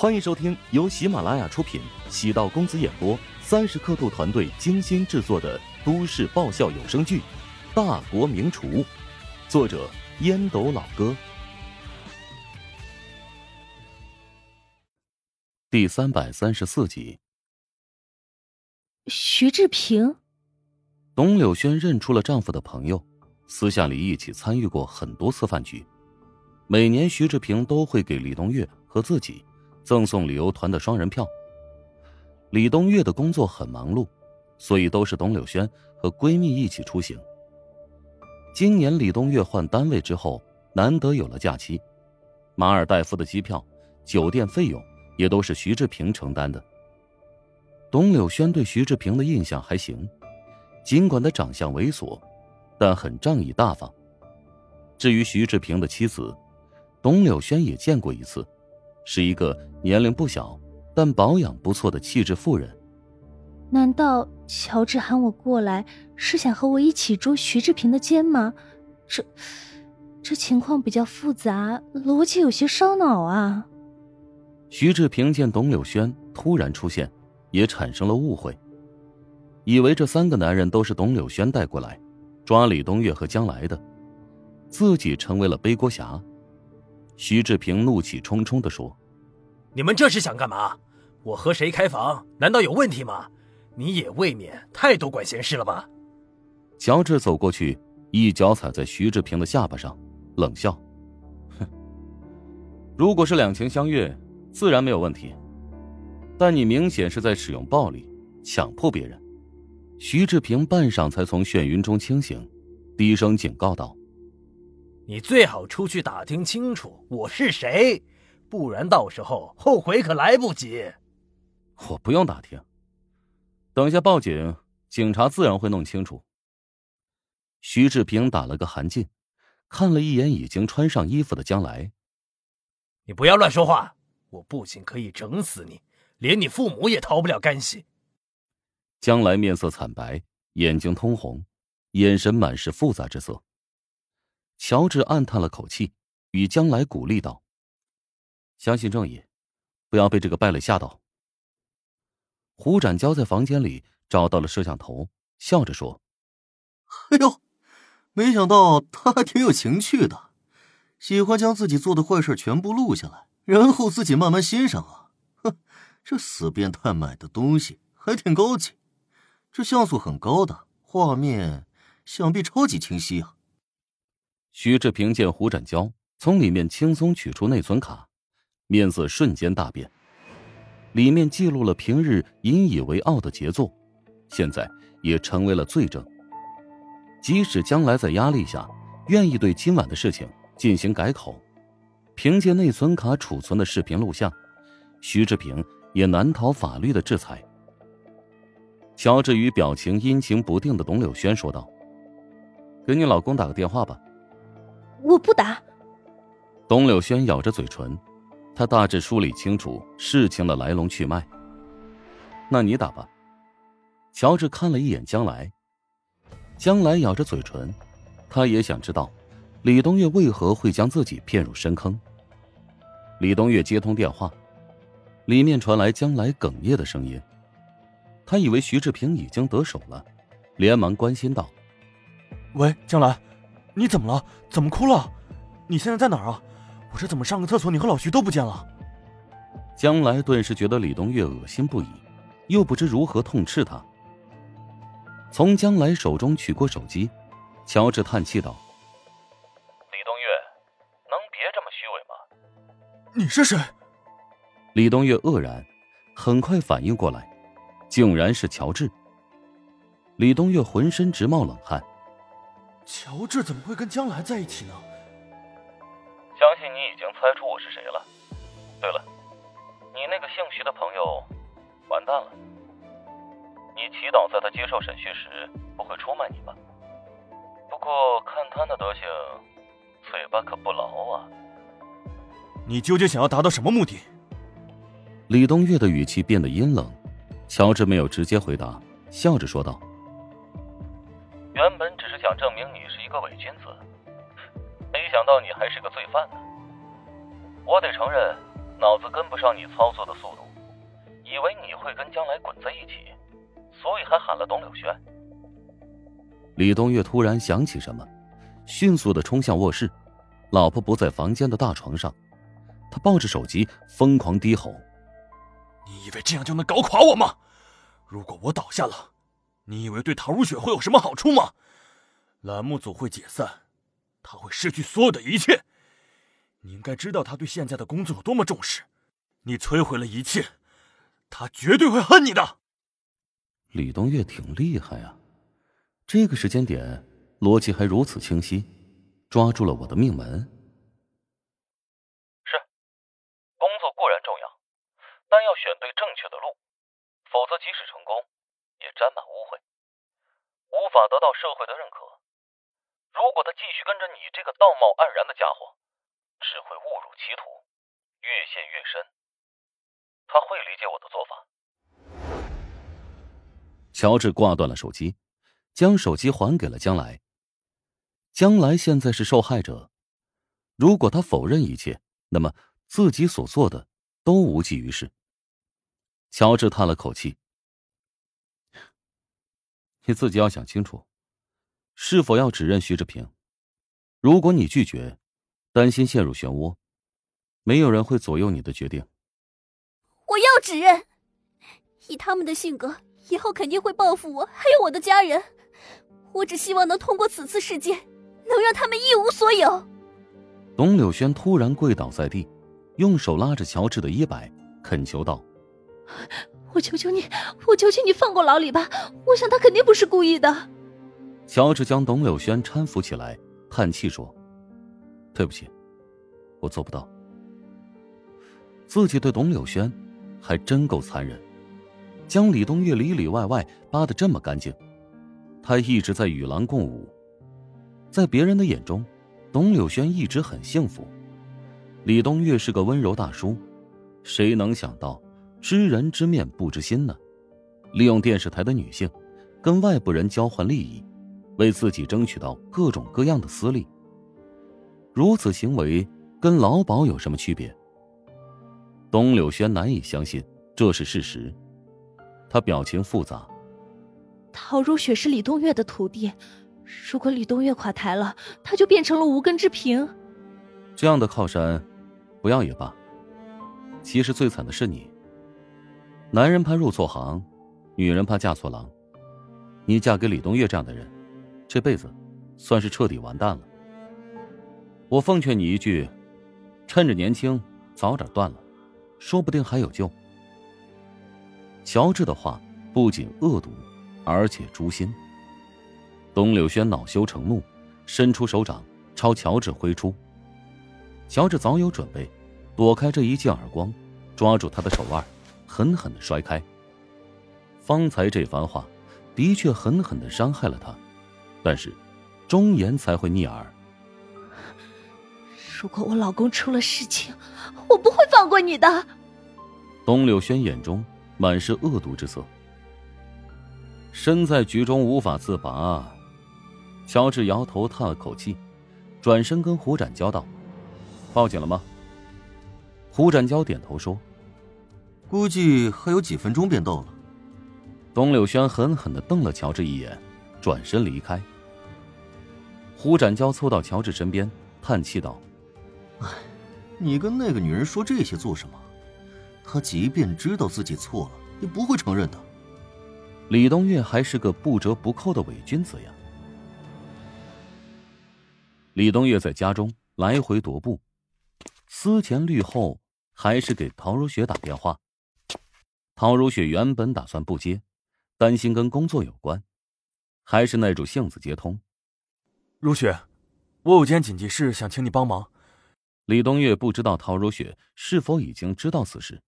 欢迎收听由喜马拉雅出品、喜道公子演播、三十刻度团队精心制作的都市爆笑有声剧《大国名厨》，作者烟斗老哥，第三百三十四集。徐志平，董柳轩认出了丈夫的朋友，私下里一起参与过很多次饭局。每年徐志平都会给李东月和自己。赠送旅游团的双人票。李东月的工作很忙碌，所以都是董柳轩和闺蜜一起出行。今年李东月换单位之后，难得有了假期，马尔代夫的机票、酒店费用也都是徐志平承担的。董柳轩对徐志平的印象还行，尽管他长相猥琐，但很仗义大方。至于徐志平的妻子，董柳轩也见过一次。是一个年龄不小，但保养不错的气质妇人。难道乔治喊我过来是想和我一起捉徐志平的奸吗？这，这情况比较复杂，逻辑有些烧脑啊。徐志平见董柳轩突然出现，也产生了误会，以为这三个男人都是董柳轩带过来，抓李东月和江来的，自己成为了背锅侠。徐志平怒气冲冲的说：“你们这是想干嘛？我和谁开房？难道有问题吗？你也未免太多管闲事了吧？”乔治走过去，一脚踩在徐志平的下巴上，冷笑：“哼，如果是两情相悦，自然没有问题。但你明显是在使用暴力，强迫别人。”徐志平半晌才从眩晕中清醒，低声警告道。你最好出去打听清楚我是谁，不然到时候后悔可来不及。我不用打听，等下报警，警察自然会弄清楚。徐志平打了个寒噤，看了一眼已经穿上衣服的江来。你不要乱说话，我不仅可以整死你，连你父母也逃不了干系。江来面色惨白，眼睛通红，眼神满是复杂之色。乔治暗叹了口气，与将来鼓励道：“相信正义，不要被这个败类吓到。”胡展娇在房间里找到了摄像头，笑着说：“哎呦，没想到他还挺有情趣的，喜欢将自己做的坏事全部录下来，然后自己慢慢欣赏啊！哼，这死变态买的东西还挺高级，这像素很高的，画面想必超级清晰啊！”徐志平见胡展娇从里面轻松取出内存卡，面色瞬间大变。里面记录了平日引以为傲的杰作，现在也成为了罪证。即使将来在压力下愿意对今晚的事情进行改口，凭借内存卡储存的视频录像，徐志平也难逃法律的制裁。乔治与表情阴晴不定的董柳轩说道：“给你老公打个电话吧。”我不打。董柳轩咬着嘴唇，他大致梳理清楚事情的来龙去脉。那你打吧。乔治看了一眼将来，将来咬着嘴唇，他也想知道李东月为何会将自己骗入深坑。李东月接通电话，里面传来将来哽咽的声音。他以为徐志平已经得手了，连忙关心道：“喂，将来。”你怎么了？怎么哭了？你现在在哪儿啊？我这怎么上个厕所，你和老徐都不见了？将来顿时觉得李东月恶心不已，又不知如何痛斥他。从将来手中取过手机，乔治叹气道：“李东月，能别这么虚伪吗？你是谁？”李东月愕然，很快反应过来，竟然是乔治。李东月浑身直冒冷汗。乔治怎么会跟江来在一起呢？相信你已经猜出我是谁了。对了，你那个姓徐的朋友，完蛋了。你祈祷在他接受审讯时不会出卖你吧？不过看他那德行，嘴巴可不牢啊。你究竟想要达到什么目的？李东月的语气变得阴冷。乔治没有直接回答，笑着说道。原本想证明你是一个伪君子，没想到你还是个罪犯呢。我得承认，脑子跟不上你操作的速度，以为你会跟将来滚在一起，所以还喊了董柳轩。李东岳突然想起什么，迅速的冲向卧室，老婆不在房间的大床上，他抱着手机疯狂低吼：“你以为这样就能搞垮我吗？如果我倒下了，你以为对陶如雪会有什么好处吗？栏目组会解散，他会失去所有的一切。”你应该知道他对现在的工作有多么重视，你摧毁了一切，他绝对会恨你的。李东岳挺厉害啊，这个时间点逻辑还如此清晰，抓住了我的命门。是，工作固然重要，但要选对正确的路，否则即使成功，也沾满污秽，无法得到社会的认可。如果他继续跟着你这个道貌岸然的家伙，只会误入歧途，越陷越深。他会理解我的做法。乔治挂断了手机，将手机还给了将来。将来现在是受害者，如果他否认一切，那么自己所做的都无济于事。乔治叹了口气：“你自己要想清楚，是否要指认徐志平。如果你拒绝，”担心陷入漩涡，没有人会左右你的决定。我要指认，以他们的性格，以后肯定会报复我，还有我的家人。我只希望能通过此次事件，能让他们一无所有。董柳轩突然跪倒在地，用手拉着乔治的衣摆，恳求道：“我求求你，我求求你放过老李吧！我想他肯定不是故意的。”乔治将董柳轩搀扶起来，叹气说。对不起，我做不到。自己对董柳轩还真够残忍，将李东月里里外外扒得这么干净。他一直在与狼共舞，在别人的眼中，董柳轩一直很幸福。李东月是个温柔大叔，谁能想到知人知面不知心呢？利用电视台的女性，跟外部人交换利益，为自己争取到各种各样的私利。如此行为跟劳保有什么区别？东柳轩难以相信这是事实，他表情复杂。陶如雪是李东岳的徒弟，如果李东岳垮台了，他就变成了无根之萍。这样的靠山，不要也罢。其实最惨的是你。男人怕入错行，女人怕嫁错郎。你嫁给李东岳这样的人，这辈子算是彻底完蛋了。我奉劝你一句：趁着年轻，早点断了，说不定还有救。乔治的话不仅恶毒，而且诛心。董柳轩恼羞成怒，伸出手掌朝乔治挥出。乔治早有准备，躲开这一记耳光，抓住他的手腕，狠狠的摔开。方才这番话，的确狠狠的伤害了他，但是，忠言才会逆耳。如果我老公出了事情，我不会放过你的。董柳轩眼中满是恶毒之色，身在局中无法自拔。乔治摇头叹了口气，转身跟胡展交道：“报警了吗？”胡展娇点头说：“估计还有几分钟便到了。”董柳轩狠狠的瞪了乔治一眼，转身离开。胡展娇凑到乔治身边，叹气道。哎，你跟那个女人说这些做什么？她即便知道自己错了，也不会承认的。李东月还是个不折不扣的伪君子呀。李东月在家中来回踱步，思前虑后，还是给陶如雪打电话。陶如雪原本打算不接，担心跟工作有关，还是耐住性子接通。如雪，我有件紧急事想请你帮忙。李东月不知道陶如雪是否已经知道此事，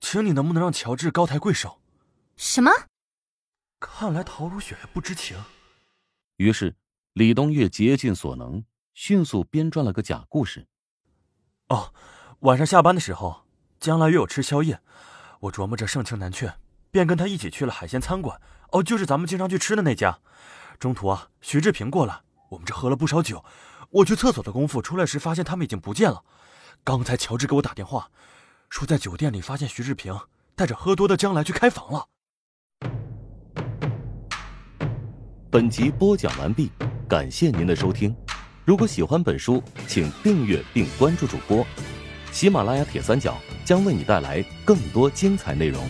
请你能不能让乔治高抬贵手？什么？看来陶如雪还不知情。于是，李东月竭尽所能，迅速编撰了个假故事。哦，晚上下班的时候，江来约我吃宵夜，我琢磨着盛情难却，便跟他一起去了海鲜餐馆。哦，就是咱们经常去吃的那家。中途啊，徐志平过来，我们这喝了不少酒。我去厕所的功夫，出来时发现他们已经不见了。刚才乔治给我打电话，说在酒店里发现徐志平带着喝多的将来去开房了。本集播讲完毕，感谢您的收听。如果喜欢本书，请订阅并关注主播。喜马拉雅铁三角将为你带来更多精彩内容。